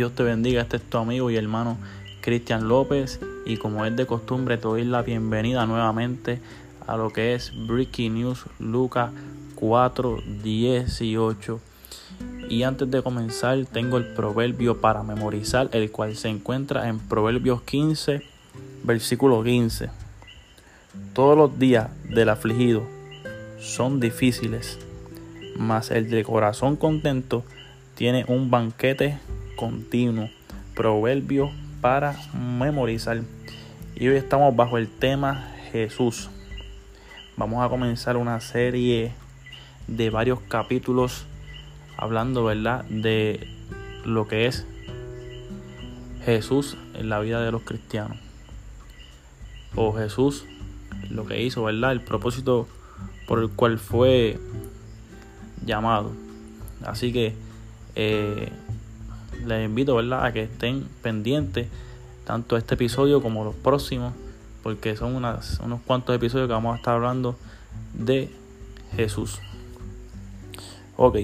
Dios te bendiga, este es tu amigo y hermano Cristian López. Y como es de costumbre te doy la bienvenida nuevamente a lo que es Breaking News Lucas 4:18 y antes de comenzar tengo el proverbio para memorizar el cual se encuentra en Proverbios 15 versículo 15 todos los días del afligido son difíciles mas el de corazón contento tiene un banquete continuo, proverbio para memorizar. Y hoy estamos bajo el tema Jesús. Vamos a comenzar una serie de varios capítulos hablando, ¿verdad?, de lo que es Jesús en la vida de los cristianos. O Jesús, lo que hizo, ¿verdad? El propósito por el cual fue llamado. Así que eh, les invito ¿verdad? a que estén pendientes tanto este episodio como los próximos, porque son unos cuantos episodios que vamos a estar hablando de Jesús. Ok,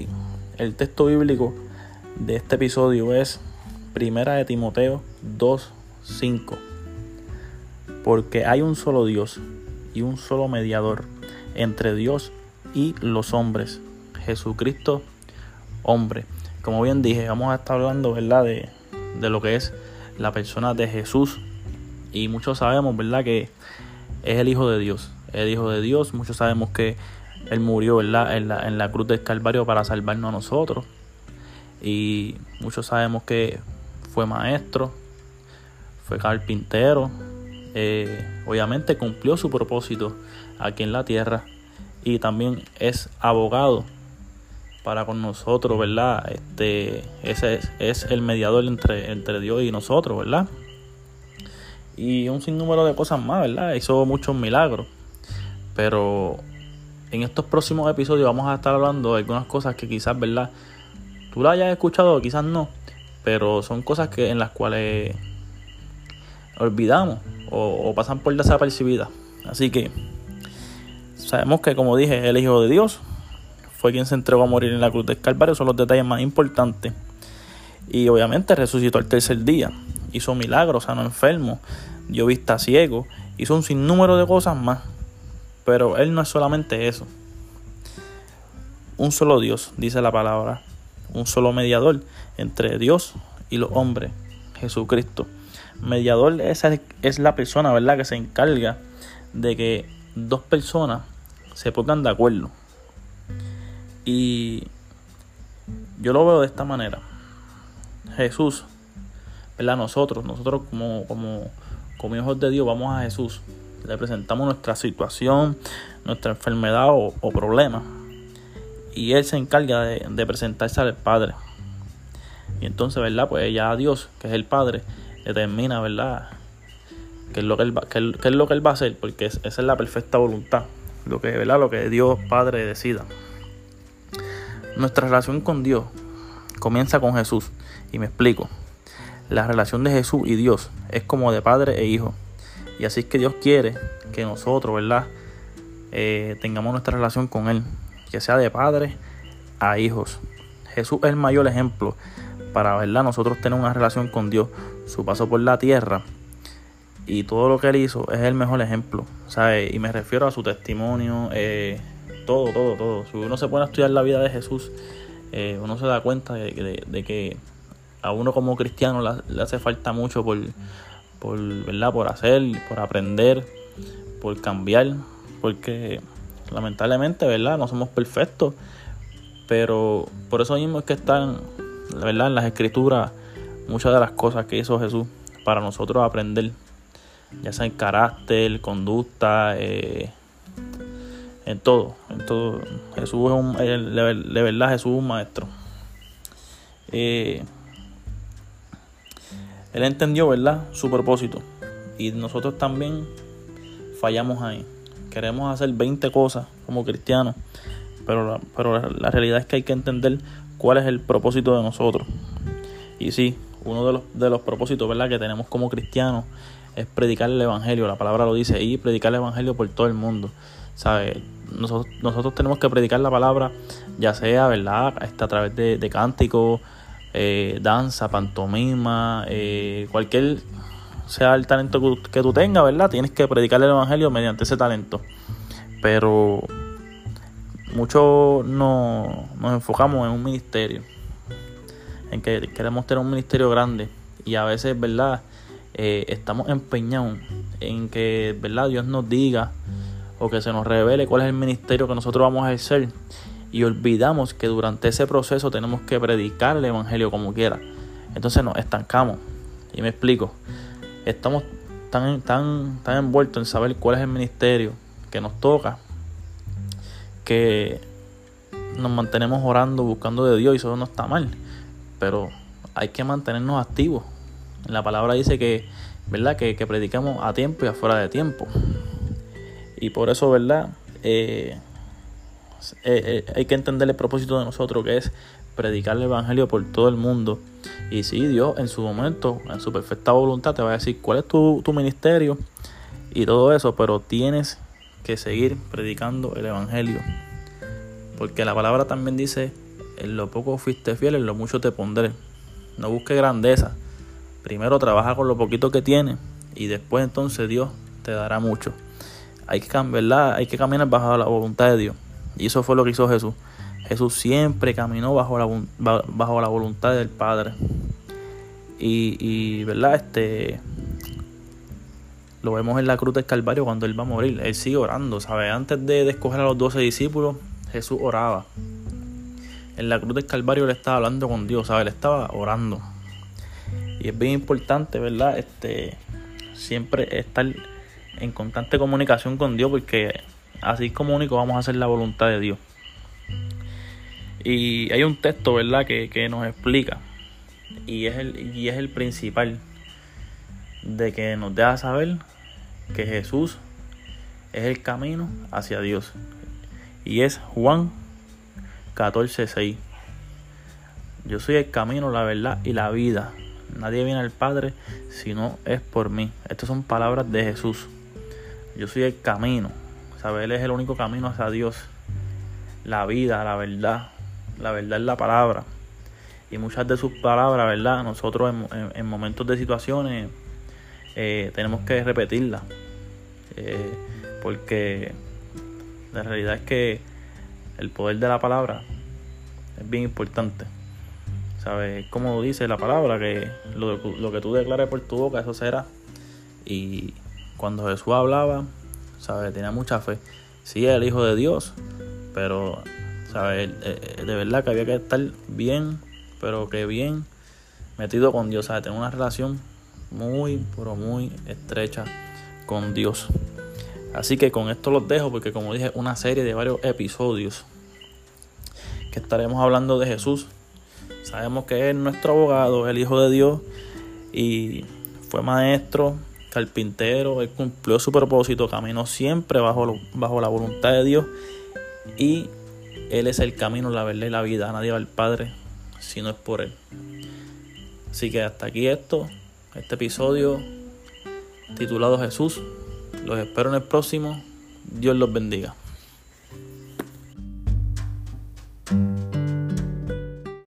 el texto bíblico de este episodio es Primera de Timoteo 2.5. Porque hay un solo Dios y un solo mediador entre Dios y los hombres, Jesucristo hombre. Como bien dije, vamos a estar hablando, ¿verdad? De, de lo que es la persona de Jesús. Y muchos sabemos, ¿verdad? Que es el Hijo de Dios. El Hijo de Dios. Muchos sabemos que Él murió, ¿verdad? En la, en la cruz del Calvario para salvarnos a nosotros. Y muchos sabemos que fue maestro, fue carpintero. Eh, obviamente cumplió su propósito aquí en la tierra. Y también es abogado para con nosotros, ¿verdad? Este, ese es, el mediador entre, entre Dios y nosotros, ¿verdad? Y un sinnúmero de cosas más, ¿verdad? Hizo muchos milagros. Pero en estos próximos episodios vamos a estar hablando de algunas cosas que quizás, ¿verdad? Tú la hayas escuchado, quizás no. Pero son cosas que en las cuales olvidamos o, o pasan por desapercibidas. Así que sabemos que, como dije, el Hijo de Dios fue quien se entregó a morir en la cruz del Calvario, son los detalles más importantes. Y obviamente resucitó al tercer día, hizo milagros, sanó enfermo, dio vista ciego, hizo un sinnúmero de cosas más. Pero Él no es solamente eso. Un solo Dios, dice la palabra, un solo mediador entre Dios y los hombres, Jesucristo. Mediador es la persona, ¿verdad?, que se encarga de que dos personas se pongan de acuerdo y yo lo veo de esta manera. Jesús, ¿verdad? Nosotros, nosotros como, como, como hijos de Dios vamos a Jesús. Le presentamos nuestra situación, nuestra enfermedad o, problema. Y Él se encarga de, presentarse al Padre. Y entonces, ¿verdad? Pues ya Dios, que es el Padre, determina, ¿verdad? ¿Qué es lo que Él va, es lo que él va a hacer? Porque esa es la perfecta voluntad. Lo que, ¿verdad? Lo que Dios Padre decida. Nuestra relación con Dios comienza con Jesús. Y me explico. La relación de Jesús y Dios es como de padre e hijo. Y así es que Dios quiere que nosotros, ¿verdad? Eh, tengamos nuestra relación con Él. Que sea de padre a hijos. Jesús es el mayor ejemplo para, ¿verdad? Nosotros tener una relación con Dios. Su paso por la tierra y todo lo que Él hizo es el mejor ejemplo. ¿sabe? Y me refiero a su testimonio. Eh, todo, todo, todo. Si uno se pone a estudiar la vida de Jesús, eh, uno se da cuenta de, que a uno como cristiano le, hace falta mucho por, por, ¿verdad? por hacer, por aprender, por cambiar, porque lamentablemente, ¿verdad? No somos perfectos, pero por eso mismo es que están, ¿verdad? En las escrituras muchas de las cosas que hizo Jesús para nosotros aprender, ya sea en carácter, conducta, eh, en todo, todo. Jesús es un, de, verdad Jesús es un maestro. Eh, él entendió, ¿verdad? Su propósito. Y nosotros también fallamos ahí. Queremos hacer 20 cosas como cristianos. Pero la, pero realidad es que hay que entender cuál es el propósito de nosotros. Y sí, uno de los, de los propósitos, ¿verdad? Que tenemos como cristianos es predicar el Evangelio. La palabra lo dice. Y predicar el Evangelio por todo el mundo. ¿Sabes? Nosotros, tenemos que predicar la palabra, ya sea, ¿verdad? Está a través de, cánticos, eh, danza, pantomima, eh, cualquier sea el talento que tú tengas, ¿verdad? Tienes que predicar el Evangelio mediante ese talento. Pero muchos no, nos enfocamos en un ministerio, en que queremos tener un ministerio grande y a veces, ¿verdad? Eh, estamos empeñados en que, ¿verdad? Dios nos diga o que se nos revele cuál es el ministerio que nosotros vamos a ejercer y olvidamos que durante ese proceso tenemos que predicar el Evangelio como quiera. Entonces nos estancamos. Y me explico. Estamos tan, tan, tan envueltos en saber cuál es el ministerio que nos toca que nos mantenemos orando, buscando de Dios y eso no está mal. Pero hay que mantenernos activos. La palabra dice que, ¿verdad? Que, que predicamos a tiempo y afuera de tiempo. Y por eso, ¿verdad? Eh, eh, eh, hay que entender el propósito de nosotros, que es predicar el Evangelio por todo el mundo. Y si Dios en su momento, en su perfecta voluntad, te va a decir cuál es tu, tu ministerio y todo eso, pero tienes que seguir predicando el Evangelio. Porque la palabra también dice, en lo poco fuiste fiel, en lo mucho te pondré. No busques grandeza. Primero trabaja con lo poquito que tienes y después entonces Dios te dará mucho. Hay que. Hay que caminar bajo la voluntad de Dios. Y eso fue lo que hizo Jesús. Jesús siempre caminó bajo la, bajo la voluntad del Padre. Y, y, ¿verdad? Este, lo vemos en la cruz del Calvario cuando Él va a morir. Él sigue orando, ¿sabes? Antes de, escoger a los doce discípulos, Jesús oraba. En la cruz del Calvario Él estaba hablando con Dios, ¿sabes? Él estaba orando. Y es bien importante, ¿verdad? Este, siempre estar en constante comunicación con Dios porque así como único vamos a hacer la voluntad de Dios. Y hay un texto, ¿verdad?, que, que nos explica. Y es, el, y es el principal. De que nos deja saber que Jesús es el camino hacia Dios. Y es Juan 14:6. Yo soy el camino, la verdad y la vida. Nadie viene al Padre si no es por mí. Estas son palabras de Jesús. Yo soy el camino. ¿Sabe? Él es el único camino hacia Dios. La vida, la verdad. La verdad es la palabra. Y muchas de sus palabras, ¿verdad? Nosotros en, momentos de situaciones eh, tenemos que repetirlas. Eh, porque la realidad es que el poder de la palabra es bien importante. ¿Sabes? Como dice la palabra, que lo, lo que tú declares por tu boca, eso será. Y cuando Jesús hablaba, ¿sabes? Tenía mucha fe. Sí, el Hijo de Dios, pero, ¿sabes? Eh, de verdad que había que estar bien, pero que bien metido con Dios, ¿sabes? Tener una relación muy, pero muy estrecha con Dios. Así que con esto los dejo porque como dije, una serie de varios episodios que estaremos hablando de Jesús. Sabemos que es nuestro abogado, el Hijo de Dios, y fue maestro, carpintero, él cumplió su propósito, caminó siempre bajo, bajo la voluntad de Dios y Él es el camino, la verdad y la vida. Nadie va al Padre si no es por Él. Así que hasta aquí esto, este episodio titulado Jesús. Los espero en el próximo. Dios los bendiga.